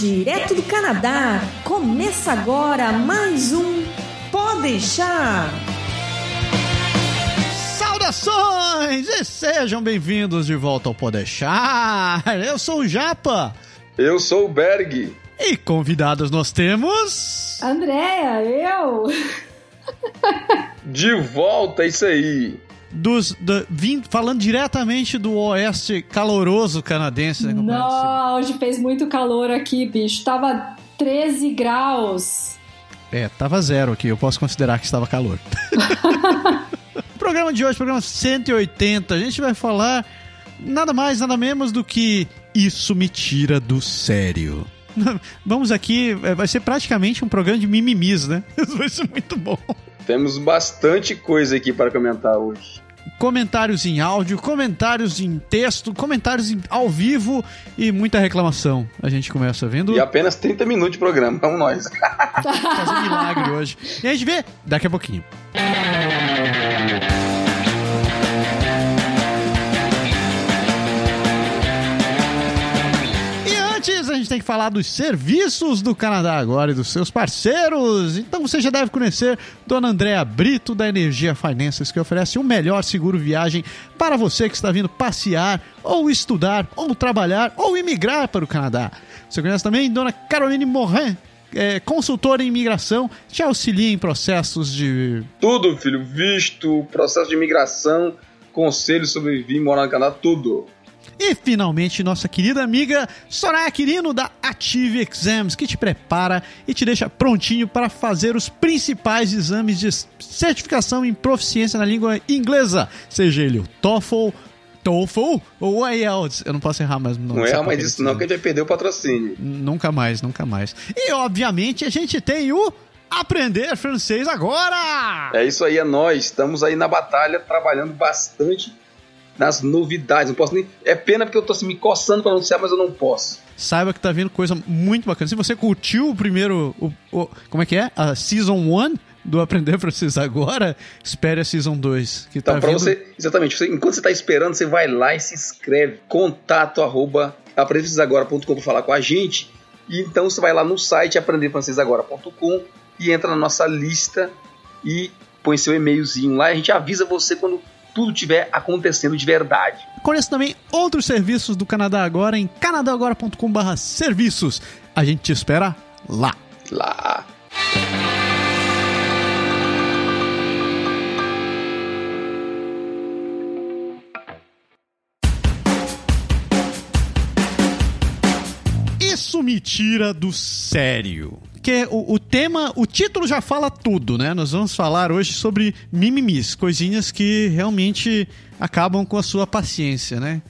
Direto do Canadá, começa agora mais um Pode deixar. Saudações e sejam bem-vindos de volta ao Pode deixar. Eu sou o Japa. Eu sou o Berg. E convidados nós temos. Andréia, eu. De volta, é isso aí dos do, vim, falando diretamente do oeste caloroso canadense. Né, Não, hoje fez muito calor aqui, bicho. Tava 13 graus. É, tava zero aqui. Eu posso considerar que estava calor. o programa de hoje, programa 180, a gente vai falar nada mais, nada menos do que Isso Me Tira do Sério. Vamos aqui, é, vai ser praticamente um programa de mimimis, né? Isso vai ser muito bom. Temos bastante coisa aqui para comentar hoje. Comentários em áudio, comentários em texto, comentários em, ao vivo e muita reclamação. A gente começa vendo. E apenas 30 minutos de programa, vamos nós. Fazer um milagre hoje. E a gente vê daqui a pouquinho. Tem que falar dos serviços do Canadá agora e dos seus parceiros. Então você já deve conhecer Dona Andréa Brito da Energia Finances, que oferece o melhor seguro viagem para você que está vindo passear, ou estudar, ou trabalhar, ou imigrar para o Canadá. Você conhece também Dona Caroline Morin, é, consultora em imigração, te auxilia em processos de. Tudo, filho. Visto, processo de imigração, conselho sobre vir morar no Canadá, tudo. E finalmente, nossa querida amiga Soraya Quirino da Ative Exams, que te prepara e te deixa prontinho para fazer os principais exames de certificação em proficiência na língua inglesa, seja ele o TOEFL, TOEFL ou IELTS. Eu não posso errar mais. Não, não erra mais isso não, que a gente vai perder o patrocínio. Nunca mais, nunca mais. E, obviamente, a gente tem o Aprender Francês Agora! É isso aí, é nós. Estamos aí na batalha, trabalhando bastante nas novidades. Não posso nem. É pena porque eu tô assim, me coçando para anunciar, mas eu não posso. Saiba que tá vindo coisa muito bacana. Se você curtiu o primeiro. O, o como é que é? A Season 1 do Aprender Francês Agora, espere a Season 2. Que então, tá pra vindo... você. Exatamente. Você, enquanto você tá esperando, você vai lá e se inscreve. Contato arroba aprendefrancesagora.com para falar com a gente. E então você vai lá no site aprendefrancesagora.com e entra na nossa lista e põe seu e-mailzinho lá. A gente avisa você quando tudo estiver acontecendo de verdade. Conheça também outros serviços do Canadá Agora em canadagora.com.br serviços. A gente te espera lá. Lá. Isso me tira do sério. Porque o, o, tema, o título já fala tudo, né? Nós vamos falar hoje sobre mimimis, coisinhas que realmente acabam com a sua paciência, né?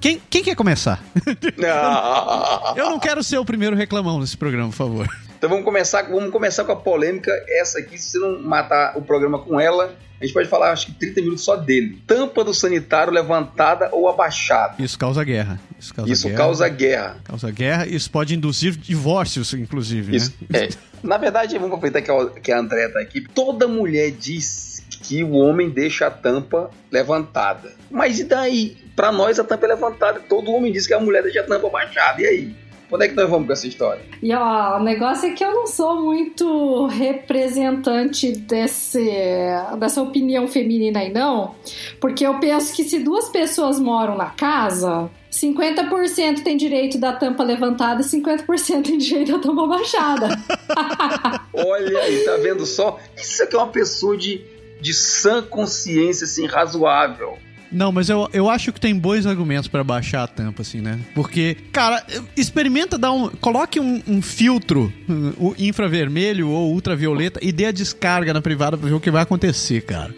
Quem, quem quer começar? Eu não quero ser o primeiro reclamão nesse programa, por favor. Então vamos começar, vamos começar com a polêmica. Essa aqui, se você não matar o programa com ela, a gente pode falar, acho que 30 minutos só dele. Tampa do sanitário levantada ou abaixada. Isso causa guerra. Isso causa isso guerra. Causa guerra. Causa guerra. Isso pode induzir divórcios, inclusive. Isso, né? é. Na verdade, vamos aproveitar que a, que a André tá aqui. Toda mulher diz que o homem deixa a tampa levantada. Mas e daí? Para nós, a tampa é levantada. Todo homem diz que a mulher deixa a tampa baixada. E aí? Onde é que nós vamos com essa história? E ó, o negócio é que eu não sou muito representante desse, dessa opinião feminina aí, não. Porque eu penso que se duas pessoas moram na casa, 50% tem direito da tampa levantada e 50% tem direito da tampa baixada. Olha aí, tá vendo só? Isso aqui é uma pessoa de, de sã consciência, assim, razoável. Não, mas eu, eu acho que tem bons argumentos para baixar a tampa, assim, né? Porque, cara, experimenta dar um. Coloque um, um filtro um, infravermelho ou ultravioleta e dê a descarga na privada pra ver o que vai acontecer, cara.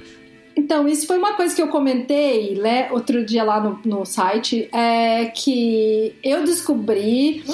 Então, isso foi uma coisa que eu comentei né, outro dia lá no, no site, é que eu descobri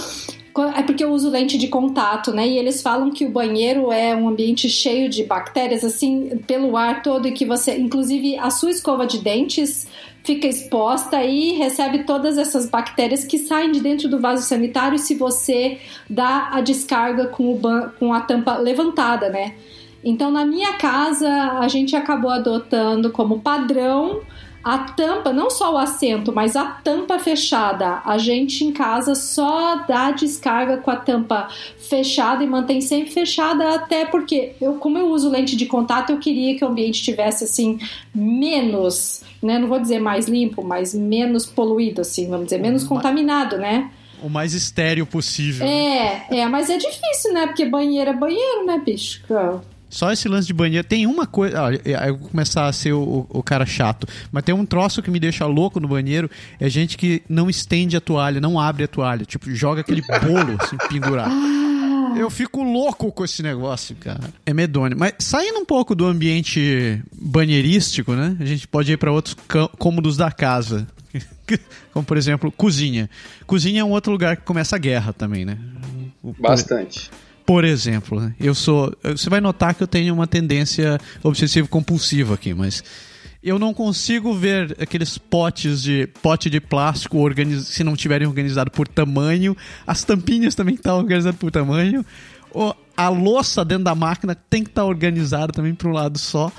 é porque eu uso lente de contato, né? E eles falam que o banheiro é um ambiente cheio de bactérias, assim, pelo ar todo, e que você, inclusive, a sua escova de dentes fica exposta e recebe todas essas bactérias que saem de dentro do vaso sanitário se você dá a descarga com, o com a tampa levantada, né? Então, na minha casa, a gente acabou adotando como padrão a tampa, não só o assento, mas a tampa fechada. A gente em casa só dá descarga com a tampa fechada e mantém sempre fechada, até porque eu, como eu uso lente de contato, eu queria que o ambiente tivesse assim menos, né? Não vou dizer mais limpo, mas menos poluído, assim, vamos dizer, menos contaminado, né? O mais estéreo possível. É, é, mas é difícil, né? Porque banheiro é banheiro, né, bicho? Só esse lance de banheiro. Tem uma coisa. Olha, eu vou começar a ser o, o, cara chato. Mas tem um troço que me deixa louco no banheiro. É gente que não estende a toalha, não abre a toalha. Tipo, joga aquele bolo assim, pendurado. Eu fico louco com esse negócio, cara. É medonho. Mas saindo um pouco do ambiente banheirístico, né? A gente pode ir para outros cômodos da casa. Como, por exemplo, cozinha. Cozinha é um outro lugar que começa a guerra também, né? Bastante. Por exemplo, né? eu sou. Você vai notar que eu tenho uma tendência obsessivo-compulsiva aqui, mas eu não consigo ver aqueles potes de pote de plástico organiz, se não tiverem organizado por tamanho. As tampinhas também estão organizadas por tamanho. A louça dentro da máquina tem que estar tá organizada também para um lado só.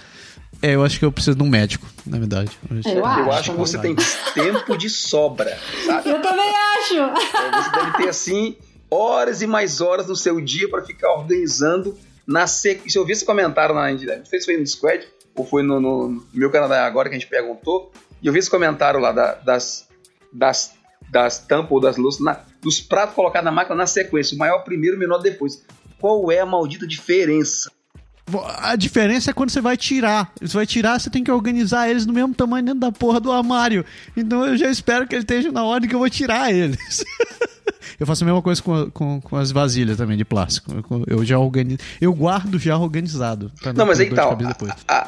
É, eu acho que eu preciso de um médico, na verdade. Eu acho, eu acho, acho que você tem tempo de sobra, sabe? Eu também acho. É, você deve ter assim horas e mais horas no seu dia para ficar organizando na sequência. Eu vi esse comentário na não sei se foi no Squad ou foi no, no meu canal agora que a gente perguntou, e eu vi esse comentário lá da, das, das, das tampas ou das louças, na, dos pratos colocados na máquina na sequência, o maior primeiro, o menor depois. Qual é a maldita diferença? A diferença é quando você vai tirar. Você vai tirar, você tem que organizar eles no mesmo tamanho dentro da porra do armário. Então eu já espero que ele esteja na ordem que eu vou tirar eles. Eu faço a mesma coisa com, com, com as vasilhas também de plástico. Eu já organizo. Eu guardo já organizado. Não, mas aí tal.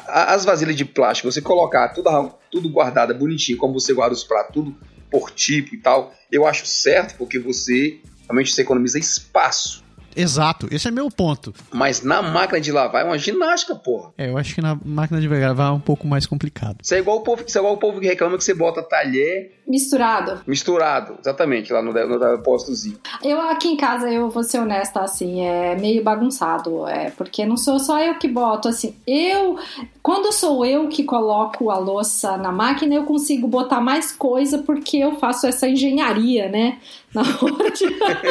as vasilhas de plástico, você colocar tudo, tudo guardado bonitinho, como você guarda os pratos, tudo por tipo e tal, eu acho certo, porque você realmente você economiza espaço. Exato, esse é meu ponto. Mas na máquina de lavar é uma ginástica, porra. É, eu acho que na máquina de lavar é um pouco mais complicado. Isso é igual o povo, isso é igual o povo que reclama que você bota talher misturado. Misturado, exatamente, lá no, no depósitozinho. Eu aqui em casa, eu vou ser honesta, assim, é meio bagunçado, é, porque não sou só eu que boto, assim, eu, quando sou eu que coloco a louça na máquina, eu consigo botar mais coisa porque eu faço essa engenharia, né? Na hora de...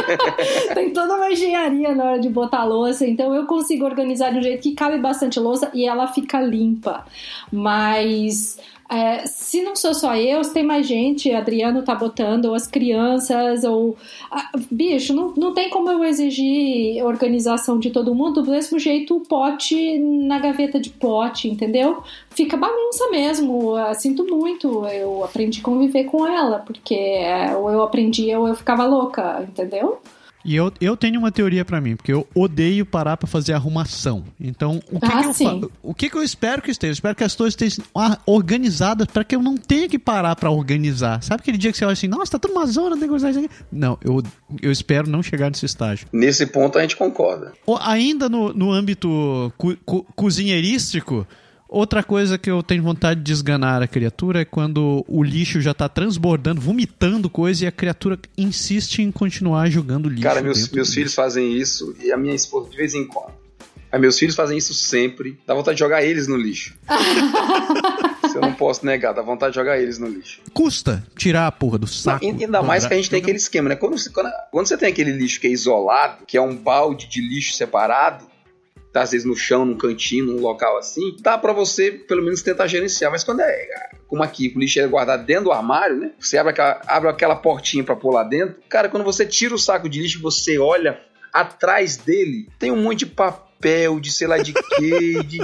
Tem toda uma engenharia na hora de botar louça, então eu consigo organizar de um jeito que cabe bastante louça e ela fica limpa. Mas é, se não sou só eu, se tem mais gente, Adriano tá botando, ou as crianças, ou. Ah, bicho, não, não tem como eu exigir organização de todo mundo, do mesmo jeito o pote na gaveta de pote, entendeu? Fica bagunça mesmo. Sinto muito. Eu aprendi a conviver com ela, porque é, ou eu aprendia ou eu ficava louca, entendeu? E eu, eu tenho uma teoria para mim, porque eu odeio parar para fazer arrumação. Então, o que, ah, que eu faço? O que, que eu espero que esteja? Eu espero que as coisas estejam organizadas para que eu não tenha que parar para organizar. Sabe aquele dia que você olha assim, nossa, tá tudo uma zona, tem que isso aqui? Não, eu, eu espero não chegar nesse estágio. Nesse ponto a gente concorda. Ainda no, no âmbito co co cozinheirístico, Outra coisa que eu tenho vontade de esganar a criatura é quando o lixo já tá transbordando, vomitando coisa e a criatura insiste em continuar jogando lixo. Cara, meus, meus filhos fazem isso e a minha esposa de vez em quando. Aí meus filhos fazem isso sempre. Dá vontade de jogar eles no lixo. eu não posso negar, dá vontade de jogar eles no lixo. Custa tirar a porra do saco. Não, ainda mais que a gente tem aquele esquema, né? Quando, quando, quando você tem aquele lixo que é isolado, que é um balde de lixo separado, tá às vezes no chão, num cantinho, num local assim, dá para você pelo menos tentar gerenciar. Mas quando é como aqui, o lixo é guardado dentro do armário, né? Você abre aquela, abre aquela portinha para pôr lá dentro. Cara, quando você tira o saco de lixo, você olha atrás dele, tem um monte de papel, de sei lá de quê, de.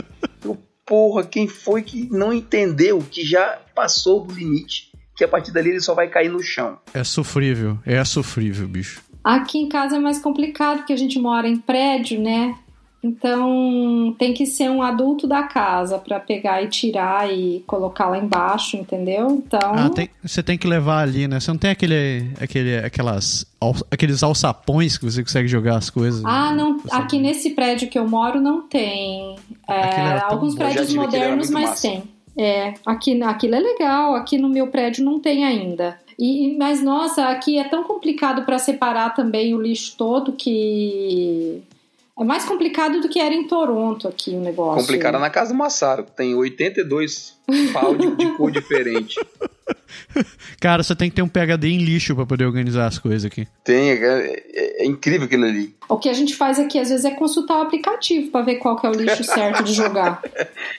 Porra, quem foi que não entendeu que já passou do limite? Que a partir dali ele só vai cair no chão. É sofrível, é sofrível, bicho. Aqui em casa é mais complicado, porque a gente mora em prédio, né? Então tem que ser um adulto da casa para pegar e tirar e colocar lá embaixo, entendeu? Então ah, tem, você tem que levar ali, né? Você não tem aquele, aquele, aquelas, aqueles alçapões que você consegue jogar as coisas. Ah, não. Aqui nesse prédio que eu moro não tem. É, alguns prédios modernos, mas massa. tem. É, aqui, aquilo é legal. Aqui no meu prédio não tem ainda. E, mas nossa, aqui é tão complicado para separar também o lixo todo que É mais complicado do que era em Toronto aqui o negócio. Complicado na casa do Massaro, tem 82 pau de, de cor diferente. Cara, você tem que ter um PHD em lixo para poder organizar as coisas aqui. Tem, é, é, é, incrível aquilo ali. O que a gente faz aqui às vezes é consultar o aplicativo para ver qual que é o lixo certo de jogar.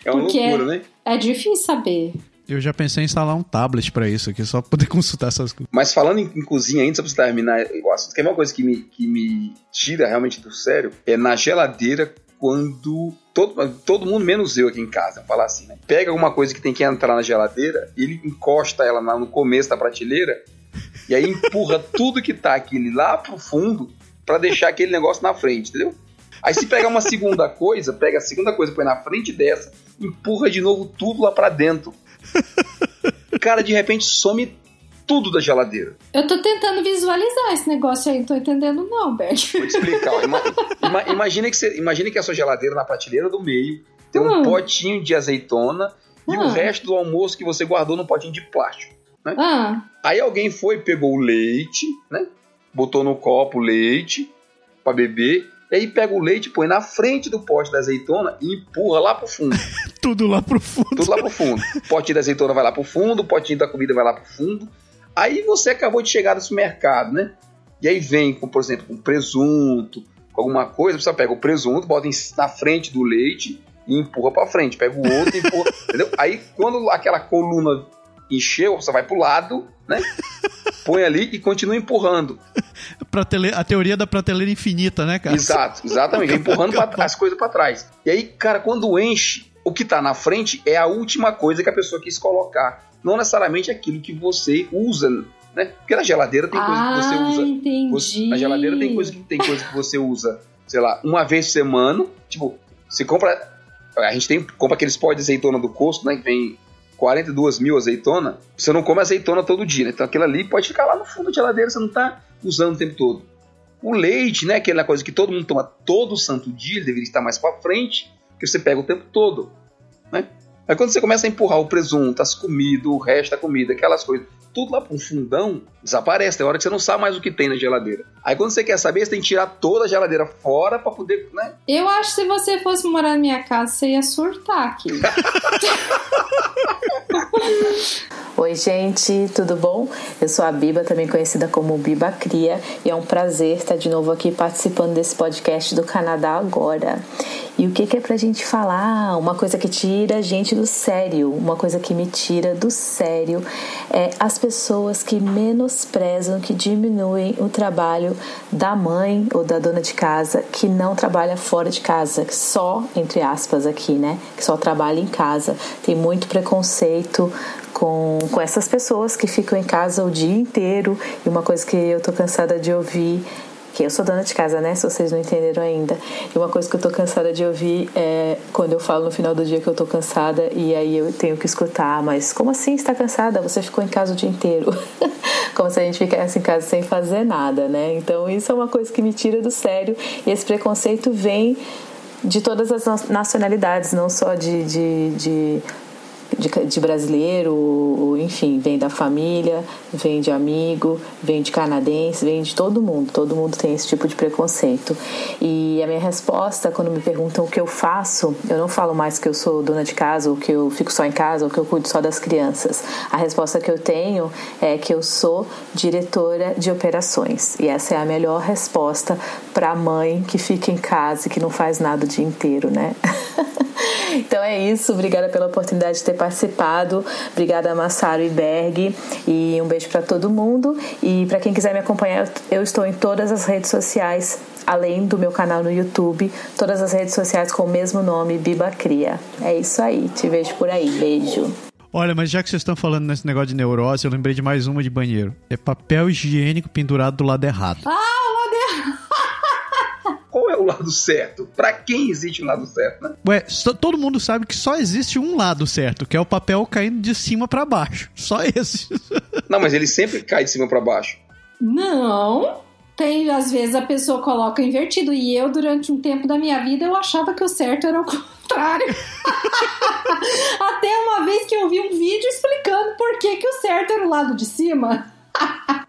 É uma Porque loucura, né? É difícil saber. Eu já pensei em instalar um tablet para isso aqui, só pra poder consultar essas coisas. Mas falando em, em cozinha ainda, só pra você terminar o assunto, que é uma coisa que me, que me tira realmente do sério, é na geladeira quando todo, todo mundo, menos eu aqui em casa, falar assim, né? Pega alguma coisa que tem que entrar na geladeira, ele encosta ela no começo da prateleira e aí empurra tudo que tá aquele lá pro fundo pra deixar aquele negócio na frente, entendeu? Aí se pegar uma segunda coisa, pega a segunda coisa, põe na frente dessa, empurra de novo tudo lá pra dentro. Cara, de repente some tudo da geladeira. Eu tô tentando visualizar esse negócio aí, não tô entendendo não, Bert. Vou te explicar. Ima- ima- imagina, que você, imagina que a sua geladeira na prateleira do meio tem um Hum. potinho de azeitona e o Hum. resto do almoço que você guardou num potinho de plástico. Ah, Aí alguém foi, pegou o leite, né? Botou no copo o leite pra beber. E aí pega o leite, põe na frente do pote da azeitona e empurra lá pro fundo. Tudo lá pro fundo. Tudo lá pro fundo. O potinho da azeitona vai lá pro fundo, o potinho da comida vai lá pro fundo. Aí você acabou de chegar no supermercado, né? E aí vem, com, por exemplo, com presunto, com alguma coisa, você pega o presunto, bota na frente do leite e empurra pra frente. Pega o outro e empurra, entendeu? Aí quando aquela coluna encheu, você vai pro lado, né? Põe ali e continua empurrando. Pratele- A teoria da prateleira infinita, né, cara? Exato, exatamente. Empurrando pra- as coisas pra trás. E aí, cara, quando enche, o que tá na frente é a última coisa que a pessoa quis colocar. Não necessariamente aquilo que você usa, né? Porque na geladeira tem coisa que você ah, usa. entendi. Você- na geladeira tem coisa, que, tem coisa que você usa, sei lá, uma vez por semana. Tipo, você compra. A gente tem, compra aqueles pó de azeitona do Costco, né? Que vem 42 mil azeitona. Você não come azeitona todo dia, né? Então aquilo ali pode ficar lá no fundo da geladeira, você não tá usando o tempo todo. O leite, né? Aquela coisa que todo mundo toma todo santo dia, ele deveria estar mais pra frente, que você pega o tempo todo, né? Aí quando você começa a empurrar o presunto, as comidas, o resto da comida, aquelas coisas, tudo lá para um fundão, desaparece. Tem hora que você não sabe mais o que tem na geladeira. Aí quando você quer saber, você tem que tirar toda a geladeira fora para poder, né? Eu acho que se você fosse morar na minha casa, você ia surtar aqui. Oi, gente, tudo bom? Eu sou a Biba, também conhecida como Biba Cria, e é um prazer estar de novo aqui participando desse podcast do Canadá Agora. E o que, que é pra gente falar? Uma coisa que tira a gente do sério, uma coisa que me tira do sério é as pessoas que menosprezam, que diminuem o trabalho da mãe ou da dona de casa que não trabalha fora de casa, que só, entre aspas, aqui, né? Que só trabalha em casa. Tem muito preconceito com, com essas pessoas que ficam em casa o dia inteiro. E uma coisa que eu tô cansada de ouvir que eu sou dona de casa, né? Se vocês não entenderam ainda. E uma coisa que eu tô cansada de ouvir é quando eu falo no final do dia que eu tô cansada e aí eu tenho que escutar, mas como assim está cansada? Você ficou em casa o dia inteiro. como se a gente ficasse em casa sem fazer nada, né? Então isso é uma coisa que me tira do sério e esse preconceito vem de todas as nacionalidades, não só de, de, de de, de, brasileiro, enfim, vem da família, vem de amigo, vem de canadense, vem de todo mundo. Todo mundo tem esse tipo de preconceito. E a minha resposta, quando me perguntam o que eu faço, eu não falo mais que eu sou dona de casa, ou que eu fico só em casa, ou que eu cuido só das crianças. A resposta que eu tenho é que eu sou diretora de operações. E essa é a melhor resposta para a mãe que fica em casa e que não faz nada o dia inteiro, né? Então é isso, obrigada pela oportunidade de ter participado. Obrigada Massaro e Berg e um beijo para todo mundo. E para quem quiser me acompanhar, eu estou em todas as redes sociais, além do meu canal no YouTube, todas as redes sociais com o mesmo nome, Biba Cria. É isso aí, te vejo por aí. Beijo. Olha, mas já que vocês estão falando nesse negócio de neurose, eu lembrei de mais uma de banheiro. É papel higiênico pendurado do lado errado. Ah, o lado errado! O lado certo? Para quem existe um lado certo, né? Ué, só, todo mundo sabe que só existe um lado certo, que é o papel caindo de cima para baixo. Só esse. Não, mas ele sempre cai de cima para baixo. Não. Tem, às vezes a pessoa coloca invertido. E eu, durante um tempo da minha vida, eu achava que o certo era o contrário. Até uma vez que eu vi um vídeo explicando por que, que o certo era o lado de cima.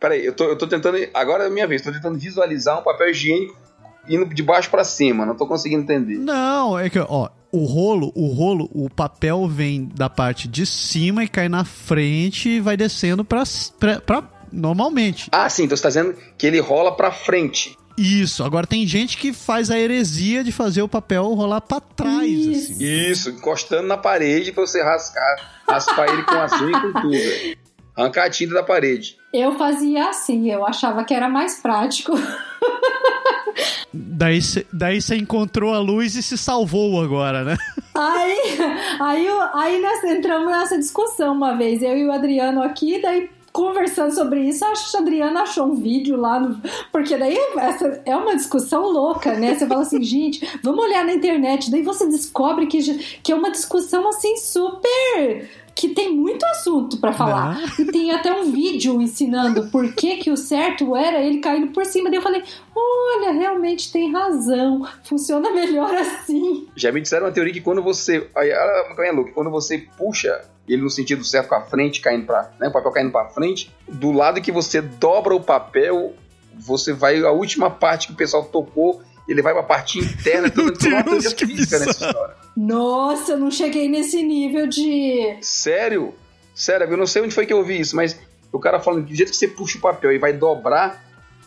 Peraí, eu tô, eu tô tentando. Agora é a minha vez, tô tentando visualizar um papel higiênico indo de baixo pra cima, não tô conseguindo entender. Não, é que, ó, o rolo, o rolo, o papel vem da parte de cima e cai na frente e vai descendo pra, pra, pra normalmente. Ah, sim, então você tá dizendo que ele rola pra frente. Isso, agora tem gente que faz a heresia de fazer o papel rolar pra trás, Isso. assim. Isso, encostando na parede pra você rascar, raspar ele com as unhas e com tudo. velho. Arrancar a tinta da parede. Eu fazia assim, eu achava que era mais prático. Daí você daí encontrou a luz e se salvou agora, né? Aí, aí, aí nós entramos nessa discussão uma vez, eu e o Adriano aqui, daí conversando sobre isso, acho que o Adriano achou um vídeo lá, no, porque daí essa é uma discussão louca, né? Você fala assim, gente, vamos olhar na internet, daí você descobre que, que é uma discussão assim super que tem muito assunto pra falar. E tem até um vídeo ensinando por que, que o certo era ele caindo por cima. Daí eu falei, olha, realmente tem razão. Funciona melhor assim. Já me disseram uma teoria que quando você. Olha como é louco, quando você puxa ele no sentido certo com a frente, caindo pra. Né, o papel caindo pra frente, do lado que você dobra o papel, você vai. A última parte que o pessoal tocou, ele vai pra parte interna, tudo uma Deus, teoria que física nessa bizarro. história. Nossa, eu não cheguei nesse nível de. Sério? Sério, eu não sei onde foi que eu ouvi isso, mas o cara falando que do jeito que você puxa o papel e vai dobrar,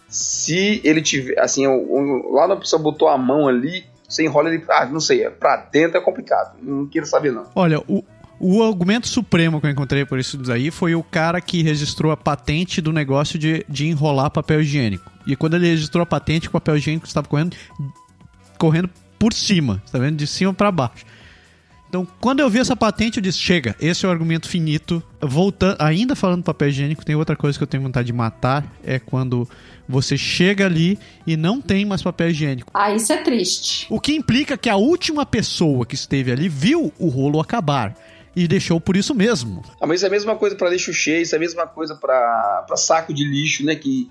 se ele tiver, assim, lá na pessoa botou a mão ali, você enrola ele, ah, não sei, é pra dentro é complicado, não quero saber não. Olha, o, o argumento supremo que eu encontrei por isso daí foi o cara que registrou a patente do negócio de, de enrolar papel higiênico. E quando ele registrou a patente, o papel higiênico estava correndo, correndo por cima, tá vendo? De cima para baixo. Então, quando eu vi essa patente, eu disse: chega, esse é o argumento finito. Voltando, ainda falando do papel higiênico, tem outra coisa que eu tenho vontade de matar: é quando você chega ali e não tem mais papel higiênico. Ah, isso é triste. O que implica que a última pessoa que esteve ali viu o rolo acabar e deixou por isso mesmo. Ah, mas isso é a mesma coisa pra lixo cheio, isso é a mesma coisa pra pra saco de lixo, né, que,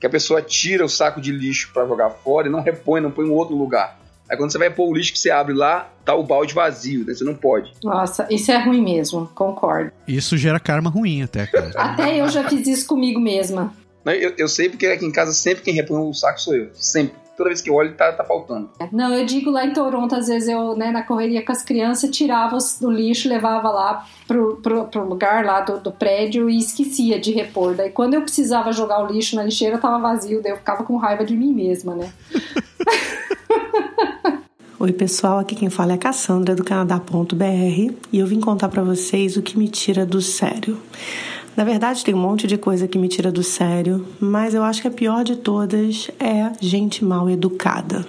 que a pessoa tira o saco de lixo pra jogar fora e não repõe, não põe em outro lugar. Aí quando você vai pôr o lixo que você abre lá, tá o balde vazio, né, você não pode. Nossa, isso é ruim mesmo, concordo. Isso gera karma ruim até, cara. Até eu já fiz isso comigo mesma. Eu, eu sei porque aqui em casa sempre quem repõe o saco sou eu, sempre. Toda vez que eu olho, tá, tá faltando. Não, eu digo lá em Toronto, às vezes eu, né, na correria com as crianças, tirava os- do lixo, levava lá pro, pro, pro lugar lá do, do prédio e esquecia de repor. Daí quando eu precisava jogar o lixo na lixeira, tava vazio, daí eu ficava com raiva de mim mesma, né? Oi, pessoal, aqui quem fala é a Cassandra do Canadá.br e eu vim contar pra vocês o que me tira do sério. Na verdade, tem um monte de coisa que me tira do sério, mas eu acho que a pior de todas é gente mal educada.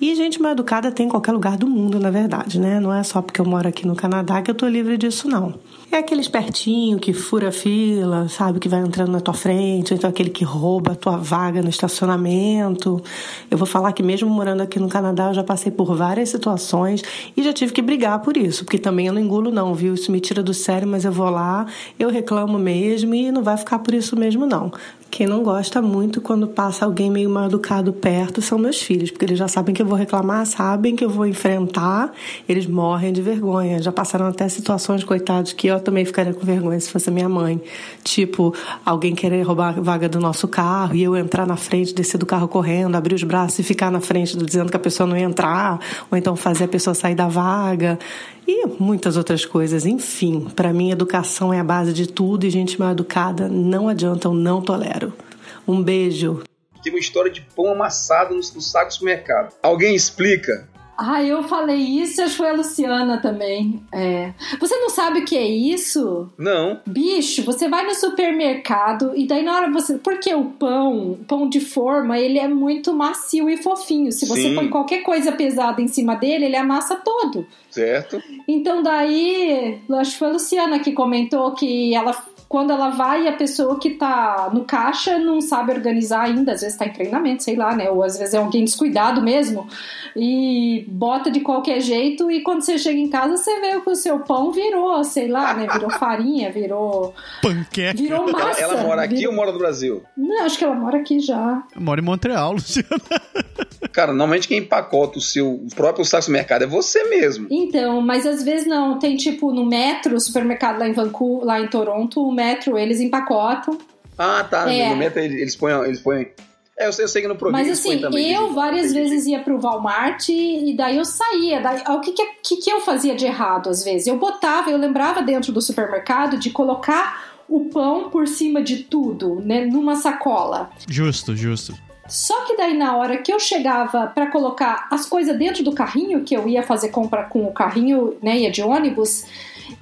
E gente mal educada tem em qualquer lugar do mundo, na verdade, né? Não é só porque eu moro aqui no Canadá que eu tô livre disso, não. É aquele espertinho que fura a fila, sabe? Que vai entrando na tua frente, ou então aquele que rouba a tua vaga no estacionamento. Eu vou falar que mesmo morando aqui no Canadá, eu já passei por várias situações e já tive que brigar por isso, porque também eu não engulo não, viu? Isso me tira do sério, mas eu vou lá, eu reclamo mesmo e não vai ficar por isso mesmo não. Quem não gosta muito quando passa alguém meio mal educado perto são meus filhos, porque eles já sabem que eu vou reclamar, sabem que eu vou enfrentar, eles morrem de vergonha. Já passaram até situações, coitados, que eu também ficaria com vergonha se fosse minha mãe. Tipo, alguém querer roubar a vaga do nosso carro e eu entrar na frente, descer do carro correndo, abrir os braços e ficar na frente dizendo que a pessoa não ia entrar, ou então fazer a pessoa sair da vaga. E muitas outras coisas. Enfim, para mim, educação é a base de tudo e gente mal educada não adianta, eu não tolero. Um beijo. Tem uma história de pão amassado no, no saco do supermercado. Alguém explica? Ah, eu falei isso, acho que foi a Luciana também. É. Você não sabe o que é isso? Não. Bicho, você vai no supermercado e daí na hora você. Porque o pão, pão de forma, ele é muito macio e fofinho. Se você Sim. põe qualquer coisa pesada em cima dele, ele amassa todo. Certo? Então daí, acho que foi a Luciana que comentou que ela. Quando ela vai, a pessoa que tá no caixa não sabe organizar ainda, às vezes tá em treinamento, sei lá, né? Ou às vezes é alguém descuidado mesmo, e bota de qualquer jeito, e quando você chega em casa, você vê que o seu pão virou, sei lá, né? Virou farinha, virou. Panqueca. Virou Ela, massa. ela mora aqui virou... ou mora no Brasil? Não, acho que ela mora aqui já. Mora em Montreal, Luciano. Cara, normalmente quem empacota o seu próprio saco do mercado é você mesmo. Então, mas às vezes não. Tem tipo no metro, supermercado lá em Vancouver, lá em Toronto, o metro eles empacotam. Ah, tá. É. No momento eles põem. Eles põem É, eu sei, eu sei que no Província Mas assim, também, eu várias vezes ia pro Walmart e, e daí eu saía. Daí, o que, que, que eu fazia de errado às vezes? Eu botava, eu lembrava dentro do supermercado de colocar o pão por cima de tudo, né, numa sacola. Justo, justo. Só que daí na hora que eu chegava para colocar as coisas dentro do carrinho, que eu ia fazer compra com o carrinho, né, ia de ônibus,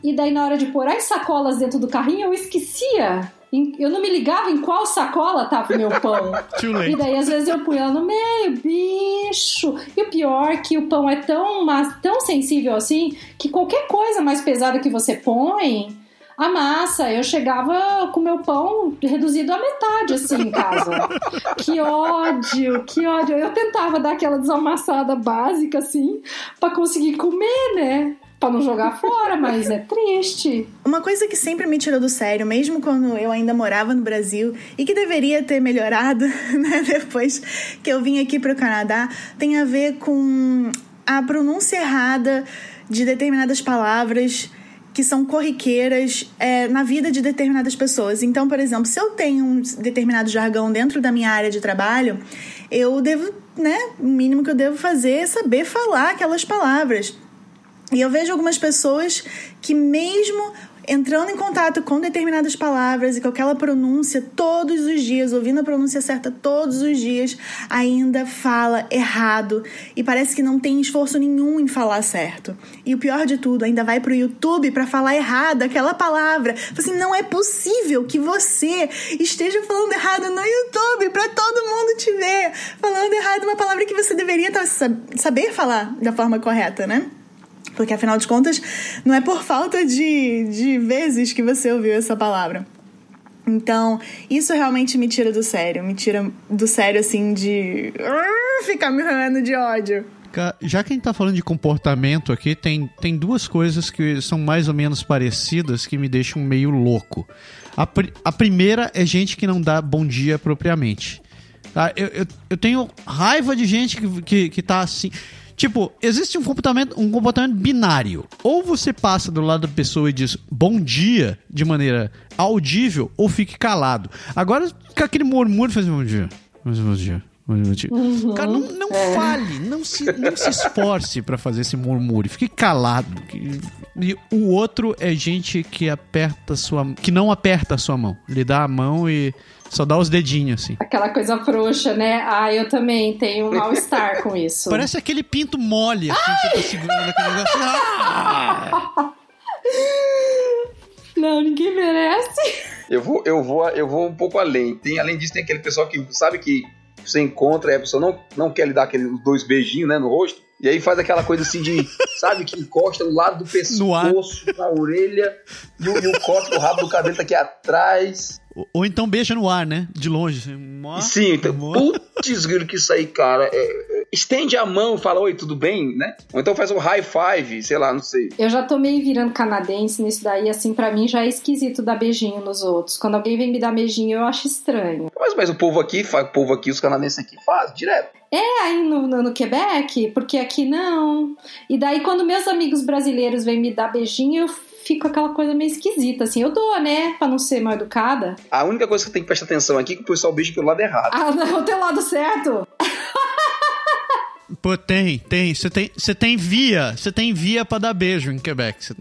e daí na hora de pôr as sacolas dentro do carrinho, eu esquecia eu não me ligava em qual sacola tava o meu pão. e daí, às vezes, eu punha ela no meio, bicho. E o pior é que o pão é tão, tão sensível assim que qualquer coisa mais pesada que você põe, a massa. Eu chegava com meu pão reduzido à metade, assim, em casa. que ódio, que ódio. Eu tentava dar aquela desamassada básica, assim, para conseguir comer, né? Para não jogar fora, mas é triste. Uma coisa que sempre me tirou do sério, mesmo quando eu ainda morava no Brasil e que deveria ter melhorado, né, depois que eu vim aqui para o Canadá, tem a ver com a pronúncia errada de determinadas palavras que são corriqueiras é, na vida de determinadas pessoas. Então, por exemplo, se eu tenho um determinado jargão dentro da minha área de trabalho, eu devo, né, o mínimo que eu devo fazer é saber falar aquelas palavras. E eu vejo algumas pessoas que, mesmo entrando em contato com determinadas palavras e com aquela pronúncia todos os dias, ouvindo a pronúncia certa todos os dias, ainda fala errado e parece que não tem esforço nenhum em falar certo. E o pior de tudo, ainda vai pro YouTube para falar errado aquela palavra. Assim, não é possível que você esteja falando errado no YouTube para todo mundo te ver, falando errado uma palavra que você deveria saber falar da forma correta, né? Porque afinal de contas, não é por falta de, de vezes que você ouviu essa palavra. Então, isso realmente me tira do sério. Me tira do sério, assim, de. ficar me ranhando de ódio. Já que a gente tá falando de comportamento aqui, tem, tem duas coisas que são mais ou menos parecidas que me deixam meio louco. A, pr a primeira é gente que não dá bom dia propriamente. Tá? Eu, eu, eu tenho raiva de gente que, que, que tá assim. Tipo, existe um comportamento, um comportamento binário. Ou você passa do lado da pessoa e diz bom dia de maneira audível, ou fique calado. Agora, com aquele murmúrio, faz bom dia. Bom dia. Uhum, Cara, não, não é. fale, não se, não se esforce para fazer esse murmúrio, fique calado. E o outro é gente que aperta sua que não aperta a sua mão, lhe dá a mão e só dá os dedinhos, assim. Aquela coisa frouxa, né? Ah, eu também tenho um mal-estar com isso. Parece aquele pinto mole, assim, Ai! você tá segurando aquele negócio. Ah! Não, ninguém merece. Eu vou, eu vou, eu vou um pouco além. Tem, além disso, tem aquele pessoal que sabe que você encontra e a pessoa não, não quer lhe dar aqueles dois beijinhos, né, no rosto. E aí faz aquela coisa assim de, sabe, que encosta do lado do pescoço, na orelha, e o, e o corte do rabo do cabelo tá aqui atrás. Ou, então beija no ar, né? De longe. Assim. Sim, então, putz, grilo, que isso aí, cara. É, é, estende a mão fala, oi, tudo bem, né? Ou então faz um high five, sei lá, não sei. Eu já tô meio virando canadense nisso daí, assim, para mim já é esquisito dar beijinho nos outros. Quando alguém vem me dar beijinho, eu acho estranho. Mas, mas o povo aqui, o povo aqui, os canadenses aqui faz direto. É, aí no, no, no, Quebec, porque aqui não. E daí, quando meus amigos brasileiros vêm me dar beijinho, eu fico aquela coisa meio esquisita, assim. Eu dou, né? Pra não ser mal educada. A única coisa que tem que prestar atenção aqui é que o pessoal beija pelo lado errado. Ah, não, tem o lado certo. Pô, tem, tem. Você tem, você tem via, você tem via para dar beijo em Quebec. Cê...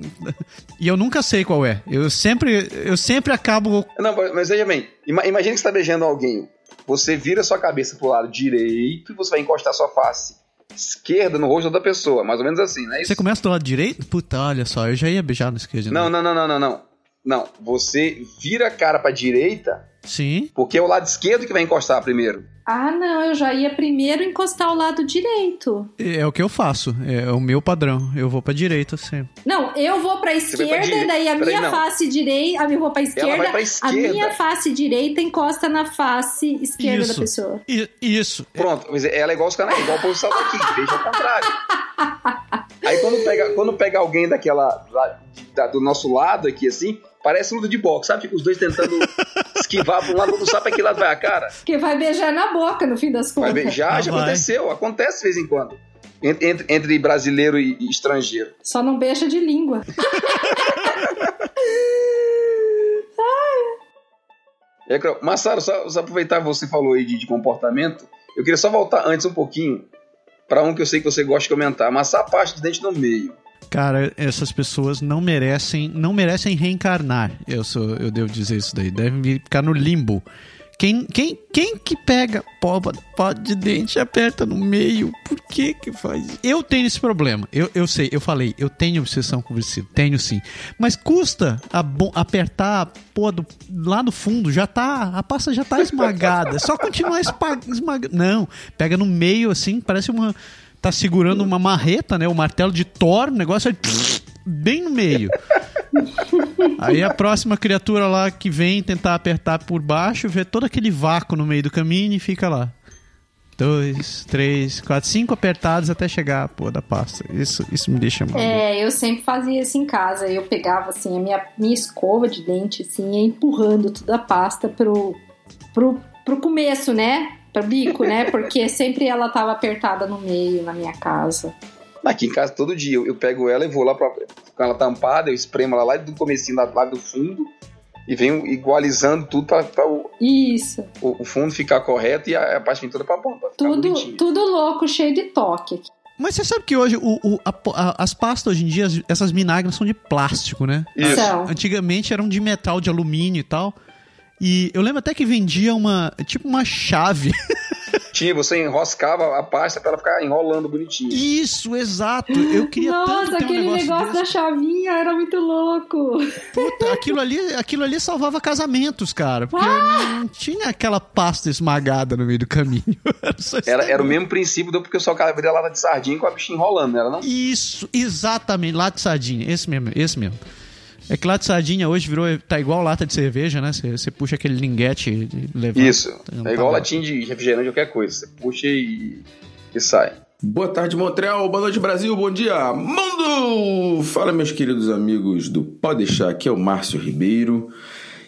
E eu nunca sei qual é. Eu sempre, eu sempre acabo. Não, mas veja bem, imagine que você tá beijando alguém você vira sua cabeça pro lado direito e você vai encostar sua face esquerda no rosto da pessoa, mais ou menos assim, né? Você começa do lado direito? Puta, olha só, eu já ia beijar no esquerdo. Não, não, não, não, não, não. Não, você vira a cara pra direita. Sim. Porque é o lado esquerdo que vai encostar primeiro. Ah, não, eu já ia primeiro encostar o lado direito. É o que eu faço, é o meu padrão. Eu vou pra direita sempre. Não, eu vou pra esquerda, e daí a minha face direita. Eu vou pra esquerda, pra esquerda, a minha face direita encosta na face esquerda isso, da pessoa. Isso. Pronto, mas ela é igual os caras, igual o posição daqui, veja ao contrário. Aí quando pega, quando pega alguém daquela. Da, do nosso lado aqui, assim, Parece luta de boxe, sabe? Fica os dois tentando esquivar pra um lado, não sabe pra que lado vai a cara. Que vai beijar na boca, no fim das contas. Vai beijar, já vai. aconteceu. Acontece de vez em quando. Entre, entre brasileiro e, e estrangeiro. Só não beija de língua. É, Massaro, só, só aproveitar que você falou aí de, de, comportamento, eu queria só voltar antes um pouquinho para um que eu sei que você gosta de comentar. Amassar a parte de dente no meio. Cara, essas pessoas não merecem, não merecem reencarnar. Eu sou, eu devo dizer isso daí. Devem ficar no limbo. Quem, quem, quem que pega pó, pó de dente e aperta no meio? Por que que faz? Eu tenho esse problema. Eu, eu sei, eu falei, eu tenho obsessão com vestido. Tenho sim. Mas custa a, apertar a do, lá no fundo. Já tá, a pasta já tá esmagada. Só continuar esmagando. Não, pega no meio assim, parece uma... Tá segurando uma marreta, né? O martelo de Thor, o negócio é bem no meio. Aí a próxima criatura lá que vem tentar apertar por baixo, vê todo aquele vácuo no meio do caminho e fica lá. Dois, três, quatro, cinco apertados até chegar a pô da pasta. Isso, isso me deixa mal. É, eu sempre fazia isso em casa. Eu pegava assim a minha, minha escova de dente, assim, ia empurrando toda a pasta pro, pro, pro começo, né? Pro bico, né? Porque sempre ela tava apertada no meio na minha casa. Aqui em casa todo dia. Eu, eu pego ela e vou lá pra, com ela tampada, eu espremo ela lá do comecinho, lá do fundo, e venho igualizando tudo para o, Isso. O, o, fundo ficar correto e a, a parte pintura para ponta. Tudo, tudo louco, cheio de toque. Mas você sabe que hoje o, o a, a, as pastas hoje em dia, essas vinagres são de plástico, né? Isso. Antigamente eram de metal, de alumínio e tal. E eu lembro até que vendia uma, tipo uma chave. Tinha, você enroscava a pasta para ela ficar enrolando bonitinho. Isso, exato. Eu queria Nossa, tanto ter aquele um negócio, negócio desse. da chavinha era muito louco. Puta, aquilo ali, aquilo ali salvava casamentos, cara. Porque ah! não tinha aquela pasta esmagada no meio do caminho. era, era o mesmo princípio do porque eu só abria lata de sardinha com a bichinha enrolando, não era não? Isso, exatamente, lata de sardinha. Esse mesmo, esse mesmo. É que lata de sardinha hoje virou. Tá igual lata de cerveja, né? Você puxa aquele linguete e levanta. Isso. É igual tá latinha de refrigerante, qualquer coisa. Você puxa e, e sai. Boa tarde, Montreal. Boa noite, Brasil. Bom dia, mundo! Fala, meus queridos amigos do Pode Deixar. Aqui é o Márcio Ribeiro.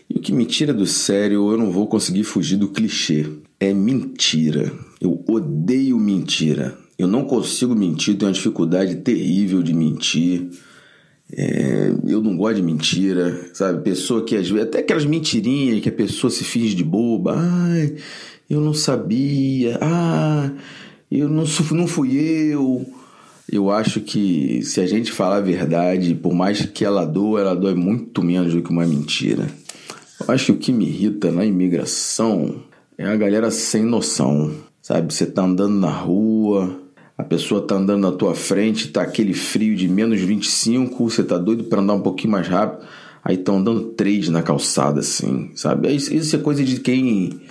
E o que me tira do sério, eu não vou conseguir fugir do clichê. É mentira. Eu odeio mentira. Eu não consigo mentir, tenho uma dificuldade terrível de mentir. É, eu não gosto de mentira, sabe? Pessoa que às vezes, até aquelas mentirinhas que a pessoa se finge de boba. Ai, eu não sabia. Ah, eu não, não fui eu. Eu acho que se a gente falar a verdade, por mais que ela doa, ela doa muito menos do que uma mentira. Eu acho que o que me irrita na imigração é a galera sem noção, sabe? Você tá andando na rua, a pessoa tá andando na tua frente, tá aquele frio de menos 25, você tá doido para andar um pouquinho mais rápido, aí estão andando três na calçada, assim, sabe? Isso é coisa de quem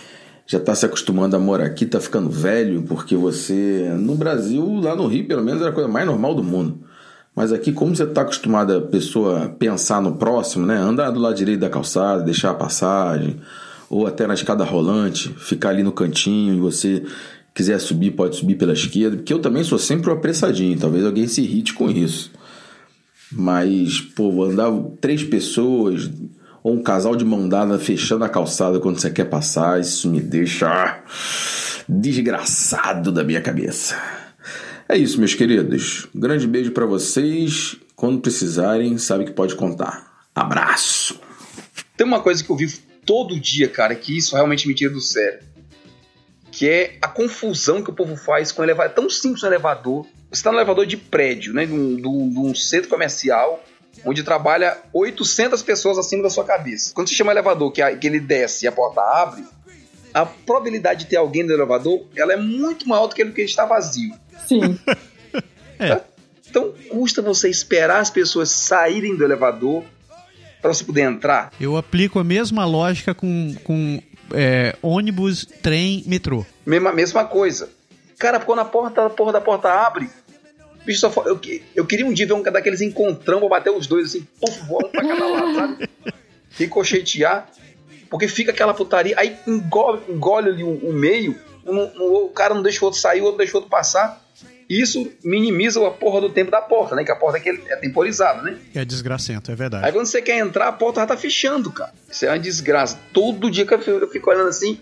já tá se acostumando a morar aqui, tá ficando velho, porque você. No Brasil, lá no Rio, pelo menos, era a coisa mais normal do mundo. Mas aqui, como você tá acostumado a pessoa pensar no próximo, né? Andar do lado direito da calçada, deixar a passagem, ou até na escada rolante, ficar ali no cantinho e você quiser subir, pode subir pela esquerda, porque eu também sou sempre o apressadinho, talvez alguém se irrite com isso. Mas, pô, andar três pessoas ou um casal de mão dada fechando a calçada quando você quer passar, isso me deixa desgraçado da minha cabeça. É isso, meus queridos. Um grande beijo para vocês. Quando precisarem, sabe que pode contar. Abraço. Tem uma coisa que eu vivo todo dia, cara, que isso realmente me tira do sério que é a confusão que o povo faz com o elevador. É tão simples um elevador. Você está no elevador de prédio, né, de um, de um centro comercial, onde trabalha 800 pessoas acima da sua cabeça. Quando você chama elevador, que, a, que ele desce e a porta abre, a probabilidade de ter alguém no elevador ela é muito maior do que ele que está vazio. Sim. é. Então custa você esperar as pessoas saírem do elevador para você poder entrar. Eu aplico a mesma lógica com, com é, ônibus, trem, metrô. Mesma, mesma coisa. Cara, quando a porta, a porra da porta abre, bicho, só, eu, eu queria um dia ver um daqueles encontrão pra bater os dois assim, puf, voando pra cada lado, sabe? Ricochetear. Porque fica aquela putaria, aí engole, engole ali o, o meio, um, o cara não deixa o outro sair, o outro deixa o outro passar. Isso minimiza a porra do tempo da porta, né? Que a porta aqui é temporizada, né? É desgracento, é verdade. Aí quando você quer entrar, a porta já tá fechando, cara. Isso é uma desgraça. Todo dia que eu fico olhando assim,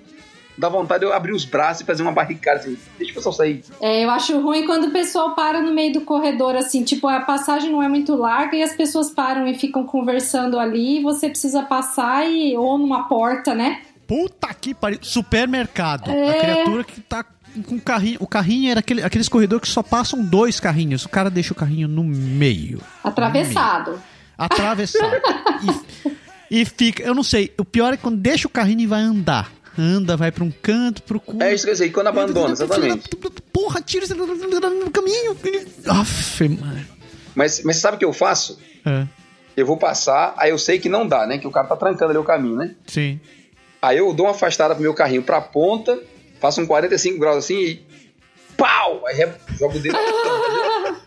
dá vontade de eu abrir os braços e fazer uma barricada assim, deixa o pessoal sair. É, eu acho ruim quando o pessoal para no meio do corredor, assim, tipo, a passagem não é muito larga e as pessoas param e ficam conversando ali, e você precisa passar e, ou numa porta, né? Puta que pariu. Supermercado. É. A criatura que tá com o carrinho. O carrinho era aquele, aqueles corredores que só passam dois carrinhos. O cara deixa o carrinho no meio. Atravessado. Atravessado. e, e fica. Eu não sei. O pior é quando deixa o carrinho e vai andar. Anda, vai pra um canto, procura. É isso que eu sei, quando abandona, exatamente. Porra, tira no caminho. Aff, mano. Mas, mas sabe o que eu faço? É, Eu vou passar, aí eu sei que não dá, né? Que o cara tá trancando ali o caminho, né? sim. Aí eu dou uma afastada pro meu carrinho pra ponta, faço um 45 graus assim e. Pau! Aí re- jogo o dedo.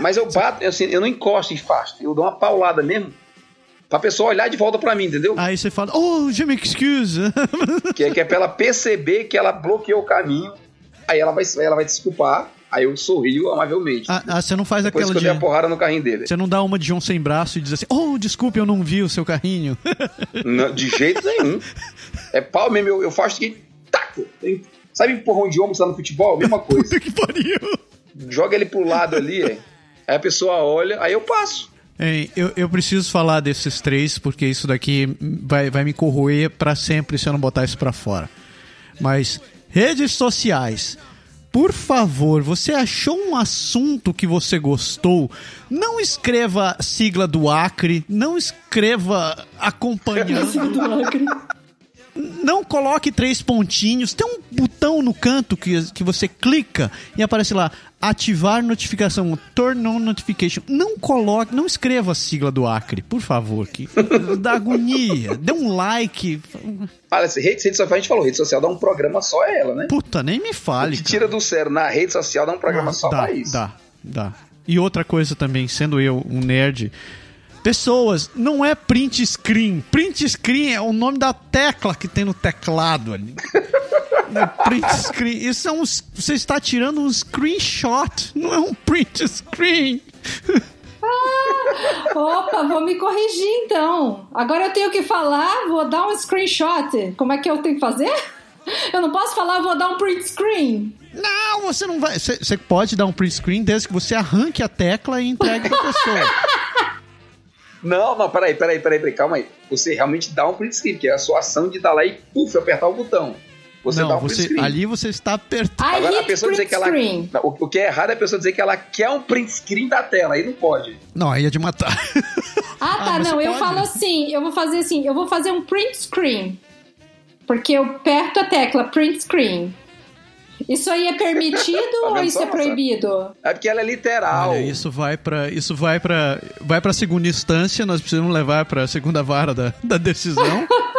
Mas eu bato, assim, eu não encosto e faço. Eu dou uma paulada mesmo. Pra pessoa olhar de volta pra mim, entendeu? Aí você fala, oh, je m'excuse. Que é, que é pra ela perceber que ela bloqueou o caminho. Aí ela vai, ela vai desculpar. Aí eu sorrio amavelmente. ah, ah, você não faz Depois aquela que eu de. dei a porrada no carrinho dele. Você não dá uma de João sem braço e diz assim, oh, desculpe, eu não vi o seu carrinho. Não, de jeito nenhum. É pau mesmo, eu, eu faço que. Taco! Tem- Sabe empurrão de ombro lá no futebol? Mesma coisa. Puta que pariu. Joga ele pro lado ali, é. Aí a pessoa olha, aí eu passo. Hein, eu, eu preciso falar desses três, porque isso daqui vai, vai me corroer pra sempre se eu não botar isso pra fora. Mas, redes sociais. Por favor, você achou um assunto que você gostou? Não escreva sigla do Acre, não escreva acompanhando. Não coloque três pontinhos. Tem um botão no canto que, que você clica e aparece lá ativar notificação, turn on notification. Não coloque, não escreva a sigla do Acre, por favor, que dá agonia. Dê um like. Olha, assim, rede, rede social, a gente falou, rede social dá um programa só a ela, né? Puta, nem me fale. cara. tira do sério na rede social dá um programa só dá, pra isso. Dá, dá. E outra coisa também, sendo eu um nerd, pessoas, não é print screen. Print screen é o nome da tecla que tem no teclado ali. É print screen. Isso é um. Você está tirando um screenshot, não é um print screen. Opa, vou me corrigir então. Agora eu tenho que falar, vou dar um screenshot. Como é que eu tenho que fazer? Eu não posso falar, vou dar um print screen. Não, você não vai. Você, você pode dar um print screen desde que você arranque a tecla e entregue pra pessoa. Não, não, peraí, peraí, peraí, peraí, calma aí. Você realmente dá um print screen, que é a sua ação de dar lá e puf, apertar o botão. Você dá não, um print você, screen. ali você está apertando. Agora a pessoa dizer print que ela. O, o que é errado é a pessoa dizer que ela quer um print screen da tela, aí não pode. Não, aí é de matar. Ah, tá, Ah, não, eu pode? falo assim, eu vou fazer assim, eu vou fazer um print screen. Porque eu aperto a tecla print screen. Isso aí é permitido ou vendo isso é proibido? É porque ela é literal. Olha, isso vai pra isso vai para vai para segunda instância, nós precisamos levar pra segunda vara da, da decisão.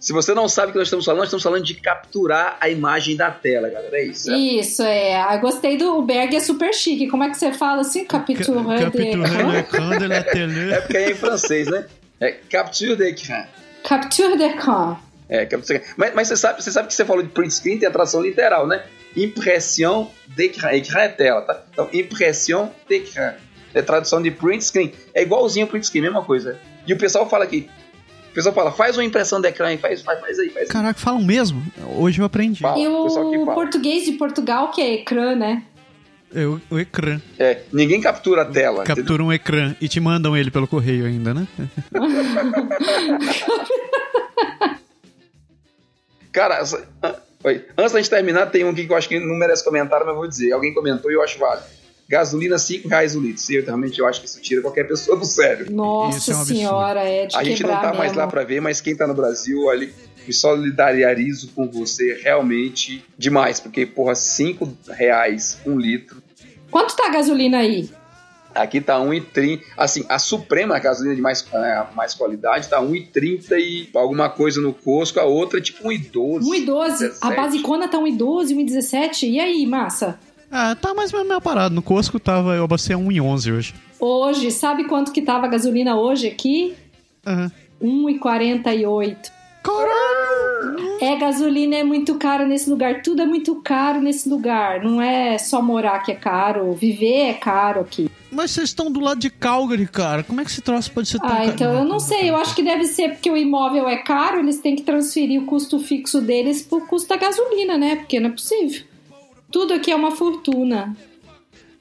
Se você não sabe o que nós estamos falando, nós estamos falando de capturar a imagem da tela, galera. É isso. certo? Isso, é. Eu gostei do. O Berg é super chique. Como é que você fala assim? Capture de télé. É porque é em francês, né? É capture d'écran. Capture d'écran. É, Mas, mas você, sabe, você sabe que você falou de print screen, tem a tradução literal, né? Impressão d'écran. Écran é tela, tá? Então, impressão d'écran. É tradução de print screen. É igualzinho print screen, mesma coisa. E o pessoal fala aqui. O pessoal fala, faz uma impressão de ecrã aí, faz, faz, faz aí, faz aí. Caraca, falam mesmo. Hoje eu aprendi. Fala, E o o português de Portugal, que é ecrã, né? É o, o ecrã. É, ninguém captura a tela. entendeu? Captura um ecrã e te mandam ele pelo correio ainda, né? Cara, essa- ah, oi. antes da gente terminar, tem um aqui que eu acho que não merece comentário, mas eu vou dizer. Alguém comentou e eu acho válido. Gasolina 5 reais o litro. Sim, eu realmente eu acho que isso tira qualquer pessoa do sério. Nossa Isso é um senhora, é de A gente não tá mais mesmo. lá pra ver, mas quem tá no Brasil, ali, me solidarizo com você realmente demais. Porque, porra, 5 reais um litro. Quanto tá a gasolina aí? Aqui tá 1,30. Assim, a Suprema, a gasolina de mais, é, mais qualidade, tá 1,30 e alguma coisa no Cosco. A outra é tipo 1,12. 1,12. A 17. basicona tá 1,12, 1,17. E aí, massa? Ah, tá mais ou menos parado. No Cosco tava, eu abastei a 1,11 hoje. Hoje, sabe quanto que tava a gasolina hoje aqui? Aham. 1,48. Caralho! É, gasolina é muito caro nesse lugar. Tudo é muito caro nesse lugar. Não é só morar que é caro. Viver é caro aqui. Mas vocês estão do lado de Calgary, cara. Como é que esse troço pode ser tão Ah, caro? então eu não sei. Eu acho que deve ser porque o imóvel é caro. Eles têm que transferir o custo fixo deles pro custo da gasolina, né? Porque não é possível. Tudo aqui é uma fortuna.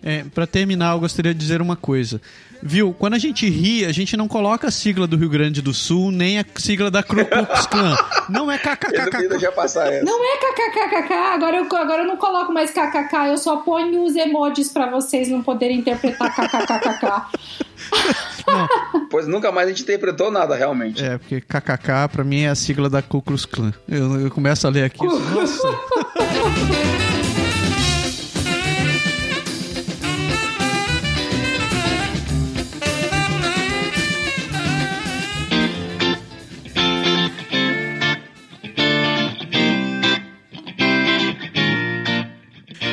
É, para terminar, eu gostaria de dizer uma coisa. Viu, quando a gente ri, a gente não coloca a sigla do Rio Grande do Sul, nem a sigla da Ku Klux Klan. Não é kkkk. Não é kkkk, agora eu, agora eu não coloco mais kkk, eu só ponho os emojis pra vocês não poderem interpretar kkkk. Pois nunca mais a gente interpretou nada, realmente. É, porque kkk pra mim é a sigla da Ku Klux Klan. Eu, eu começo a ler aqui. Nossa!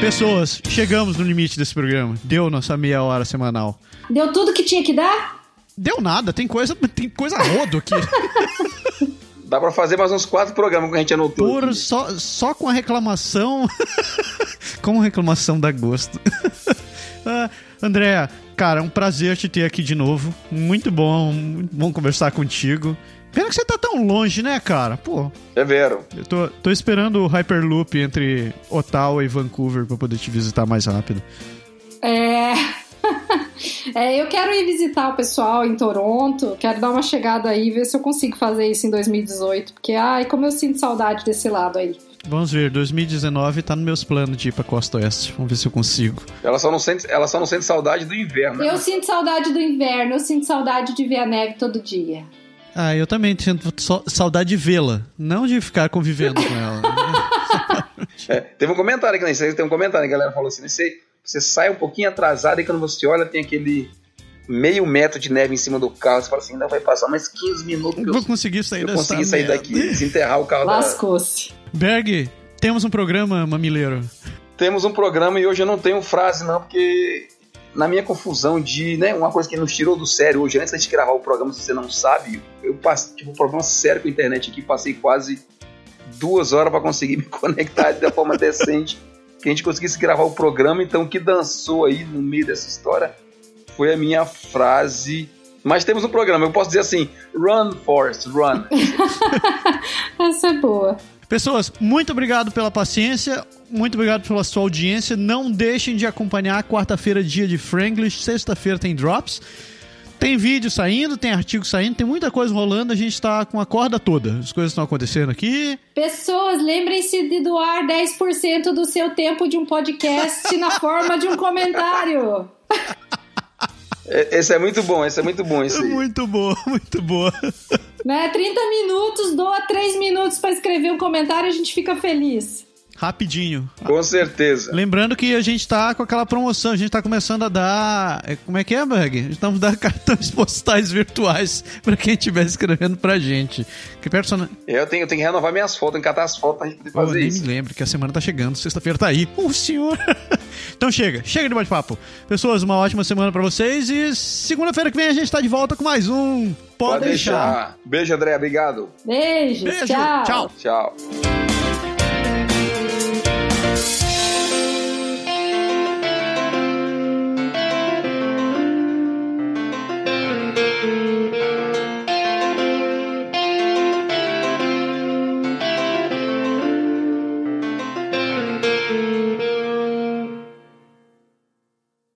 Pessoas, chegamos no limite desse programa. Deu nossa meia hora semanal. Deu tudo que tinha que dar? Deu nada, tem coisa, tem coisa rodo aqui. Dá pra fazer mais uns quatro programas que a gente anotou. Por, só, só com a reclamação. com a reclamação dá gosto. ah, André, cara, é um prazer te ter aqui de novo. Muito bom, muito bom conversar contigo. Pena que você tá tão longe, né, cara? Pô. É vero. Eu tô, tô esperando o Hyperloop entre Ottawa e Vancouver pra poder te visitar mais rápido. É. é, eu quero ir visitar o pessoal em Toronto, quero dar uma chegada aí, ver se eu consigo fazer isso em 2018, porque, ai, como eu sinto saudade desse lado aí. Vamos ver, 2019 tá nos meus planos de ir pra Costa Oeste. Vamos ver se eu consigo. Ela só não sente, ela só não sente saudade do inverno. Eu né? sinto saudade do inverno, eu sinto saudade de ver a neve todo dia. Ah, eu também sinto saudade de vê-la, não de ficar convivendo com ela. é, teve um comentário aqui na Instagram, tem um comentário, a galera falou assim, você, você sai um pouquinho atrasado e quando você olha tem aquele meio metro de neve em cima do carro, você fala assim, ainda vai passar mais 15 minutos eu vou conseguir sair eu consegui sair merda. daqui, desenterrar o carro. Lascou-se. Berg, temos um programa, mamileiro. Temos um programa e hoje eu não tenho frase não, porque na minha confusão de, né, uma coisa que nos tirou do sério hoje, antes de gravar o programa, se você não sabe, eu passei, tipo, um problema sério com a internet aqui, passei quase duas horas para conseguir me conectar de forma decente, que a gente conseguisse gravar o programa, então o que dançou aí no meio dessa história foi a minha frase mas temos um programa, eu posso dizer assim: Run, Forest, run. Essa é boa. Pessoas, muito obrigado pela paciência, muito obrigado pela sua audiência. Não deixem de acompanhar quarta-feira, dia de Franglish, sexta-feira tem drops. Tem vídeo saindo, tem artigo saindo, tem muita coisa rolando, a gente tá com a corda toda. As coisas estão acontecendo aqui. Pessoas, lembrem-se de doar 10% do seu tempo de um podcast na forma de um comentário. É, esse é muito bom, esse é muito bom. Esse aí. Muito boa, muito boa. Né? 30 minutos, doa 3 minutos para escrever um comentário, a gente fica feliz. Rapidinho. Com certeza. Lembrando que a gente tá com aquela promoção, a gente tá começando a dar. É, como é que é, Berg? Estamos dando cartões postais virtuais para quem estiver escrevendo pra gente. Que persona... Eu tenho, eu tenho que renovar minhas fotos, encatar as fotos pra gente poder fazer nem isso. me lembro que a semana tá chegando, sexta-feira tá aí. O senhor. então chega, chega de bate-papo. Pessoas, uma ótima semana para vocês e segunda-feira que vem a gente tá de volta com mais um. Pode, Pode deixar. deixar. Beijo, André, obrigado. Beijo, Beijo. tchau. Tchau. Tchau.